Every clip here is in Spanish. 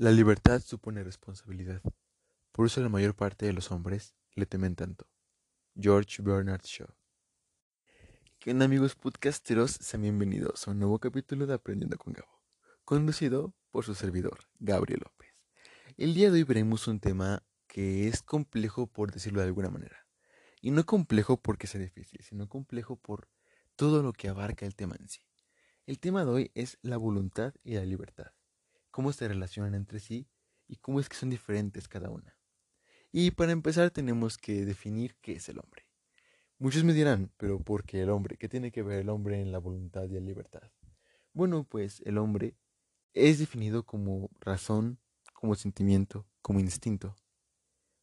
La libertad supone responsabilidad. Por eso la mayor parte de los hombres le temen tanto. George Bernard Shaw. ¿Qué onda amigos podcasteros? Sean bienvenidos a un nuevo capítulo de Aprendiendo con Gabo, conducido por su servidor, Gabriel López. El día de hoy veremos un tema que es complejo por decirlo de alguna manera. Y no complejo porque sea difícil, sino complejo por todo lo que abarca el tema en sí. El tema de hoy es la voluntad y la libertad cómo se relacionan entre sí y cómo es que son diferentes cada una. Y para empezar tenemos que definir qué es el hombre. Muchos me dirán, pero ¿por qué el hombre? ¿Qué tiene que ver el hombre en la voluntad y la libertad? Bueno, pues el hombre es definido como razón, como sentimiento, como instinto.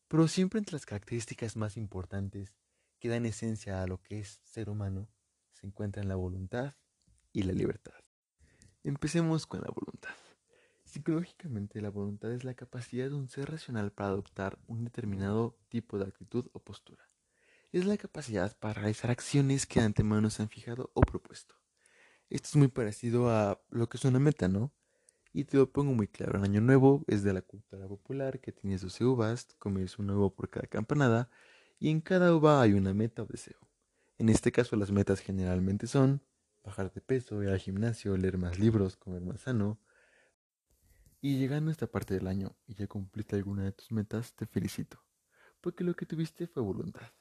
Pero siempre entre las características más importantes que dan esencia a lo que es ser humano se encuentran la voluntad y la libertad. Empecemos con la voluntad. Psicológicamente, la voluntad es la capacidad de un ser racional para adoptar un determinado tipo de actitud o postura. Es la capacidad para realizar acciones que de antemano se han fijado o propuesto. Esto es muy parecido a lo que es una meta, ¿no? Y te lo pongo muy claro. El año nuevo es de la cultura popular que tienes 12 uvas, comes un huevo por cada campanada y en cada uva hay una meta o deseo. En este caso las metas generalmente son bajar de peso, ir al gimnasio, leer más libros, comer más sano, y llegando a esta parte del año y ya cumpliste alguna de tus metas, te felicito, porque lo que tuviste fue voluntad.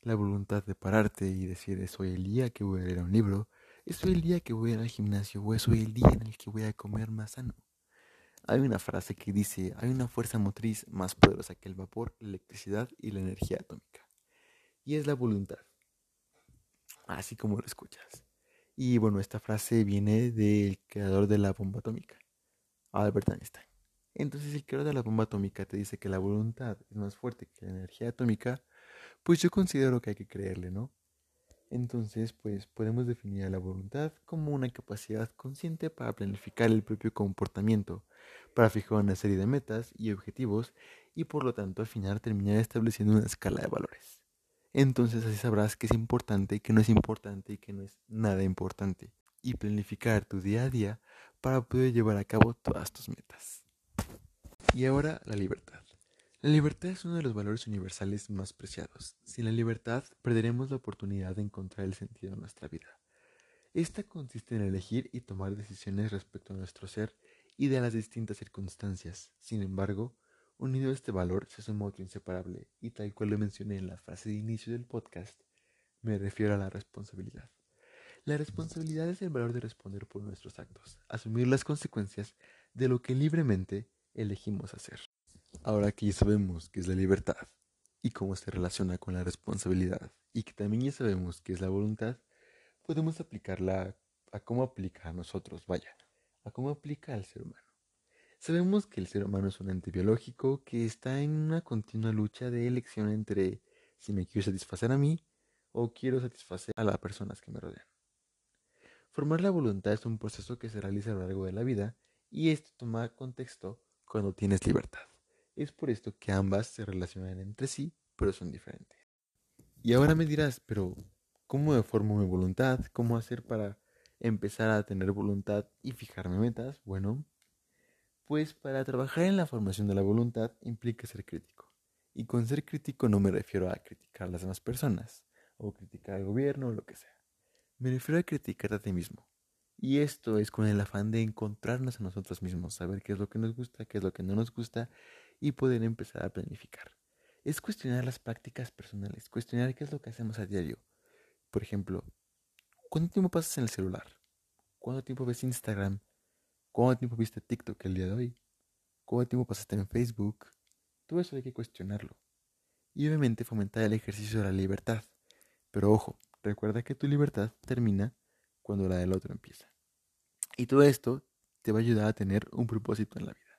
La voluntad de pararte y decir, es hoy el día que voy a leer un libro, es hoy el día que voy a ir al gimnasio o es hoy el día en el que voy a comer más sano. Hay una frase que dice, hay una fuerza motriz más poderosa que el vapor, la electricidad y la energía atómica. Y es la voluntad. Así como lo escuchas. Y bueno, esta frase viene del creador de la bomba atómica. Albert Einstein. Entonces, el creador de la bomba atómica te dice que la voluntad es más fuerte que la energía atómica, pues yo considero que hay que creerle, ¿no? Entonces, pues podemos definir a la voluntad como una capacidad consciente para planificar el propio comportamiento, para fijar una serie de metas y objetivos y por lo tanto al final terminar estableciendo una escala de valores. Entonces así sabrás qué es importante, qué no es importante y qué no es nada importante. Y planificar tu día a día para poder llevar a cabo todas tus metas. Y ahora la libertad. La libertad es uno de los valores universales más preciados. Sin la libertad perderemos la oportunidad de encontrar el sentido de nuestra vida. Esta consiste en elegir y tomar decisiones respecto a nuestro ser y de las distintas circunstancias. Sin embargo, unido a este valor se suma otro inseparable, y tal cual lo mencioné en la frase de inicio del podcast, me refiero a la responsabilidad. La responsabilidad es el valor de responder por nuestros actos, asumir las consecuencias de lo que libremente elegimos hacer. Ahora que ya sabemos qué es la libertad y cómo se relaciona con la responsabilidad y que también ya sabemos qué es la voluntad, podemos aplicarla a cómo aplica a nosotros, vaya, a cómo aplica al ser humano. Sabemos que el ser humano es un ente biológico que está en una continua lucha de elección entre si me quiero satisfacer a mí o quiero satisfacer a las personas que me rodean. Formar la voluntad es un proceso que se realiza a lo largo de la vida y esto toma contexto cuando tienes libertad. Es por esto que ambas se relacionan entre sí, pero son diferentes. Y ahora me dirás, pero ¿cómo formo mi voluntad? ¿Cómo hacer para empezar a tener voluntad y fijarme metas? Bueno, pues para trabajar en la formación de la voluntad implica ser crítico. Y con ser crítico no me refiero a criticar a las demás personas o criticar al gobierno o lo que sea. Me refiero a criticar a ti mismo. Y esto es con el afán de encontrarnos a nosotros mismos, saber qué es lo que nos gusta, qué es lo que no nos gusta y poder empezar a planificar. Es cuestionar las prácticas personales, cuestionar qué es lo que hacemos a diario. Por ejemplo, ¿cuánto tiempo pasas en el celular? ¿Cuánto tiempo ves Instagram? ¿Cuánto tiempo viste TikTok el día de hoy? ¿Cuánto tiempo pasaste en Facebook? Todo eso hay que cuestionarlo. Y obviamente fomentar el ejercicio de la libertad. Pero ojo, Recuerda que tu libertad termina cuando la del otro empieza. Y todo esto te va a ayudar a tener un propósito en la vida.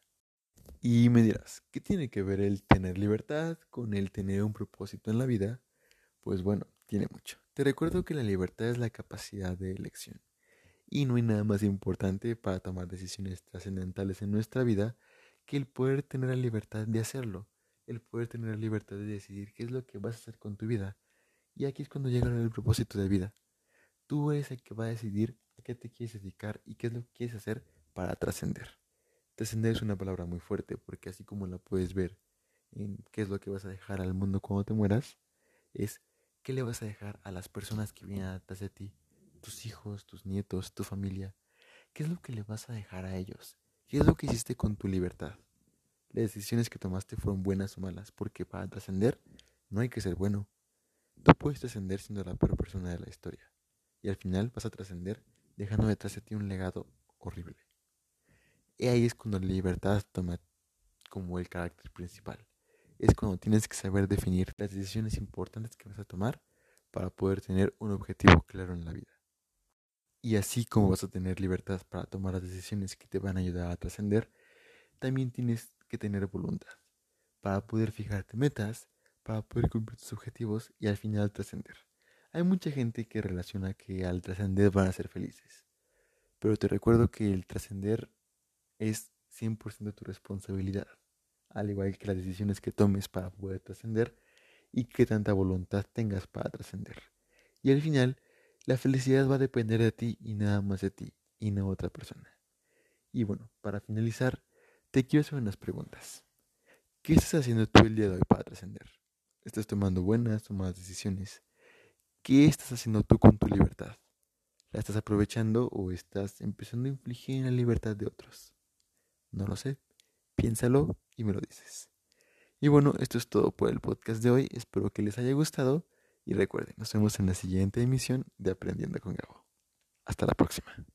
Y me dirás, ¿qué tiene que ver el tener libertad con el tener un propósito en la vida? Pues bueno, tiene mucho. Te recuerdo que la libertad es la capacidad de elección. Y no hay nada más importante para tomar decisiones trascendentales en nuestra vida que el poder tener la libertad de hacerlo, el poder tener la libertad de decidir qué es lo que vas a hacer con tu vida, y aquí es cuando llega el propósito de vida. Tú eres el que va a decidir a qué te quieres dedicar y qué es lo que quieres hacer para trascender. Trascender es una palabra muy fuerte porque así como la puedes ver en qué es lo que vas a dejar al mundo cuando te mueras, es qué le vas a dejar a las personas que vienen atrás de ti, tus hijos, tus nietos, tu familia. ¿Qué es lo que le vas a dejar a ellos? ¿Qué es lo que hiciste con tu libertad? Las decisiones que tomaste fueron buenas o malas, porque para trascender no hay que ser bueno. Tú puedes trascender siendo la peor persona de la historia, y al final vas a trascender dejando detrás de ti un legado horrible. Y ahí es cuando la libertad toma como el carácter principal. Es cuando tienes que saber definir las decisiones importantes que vas a tomar para poder tener un objetivo claro en la vida. Y así como vas a tener libertad para tomar las decisiones que te van a ayudar a trascender, también tienes que tener voluntad para poder fijarte metas, para poder cumplir tus objetivos y al final trascender. Hay mucha gente que relaciona que al trascender van a ser felices, pero te recuerdo que el trascender es 100% tu responsabilidad, al igual que las decisiones que tomes para poder trascender y que tanta voluntad tengas para trascender. Y al final, la felicidad va a depender de ti y nada más de ti y no otra persona. Y bueno, para finalizar, te quiero hacer unas preguntas. ¿Qué estás haciendo tú el día de hoy para trascender? ¿Estás tomando buenas o malas decisiones? ¿Qué estás haciendo tú con tu libertad? ¿La estás aprovechando o estás empezando a infligir en la libertad de otros? No lo sé. Piénsalo y me lo dices. Y bueno, esto es todo por el podcast de hoy. Espero que les haya gustado y recuerden, nos vemos en la siguiente emisión de Aprendiendo con Gabo. Hasta la próxima.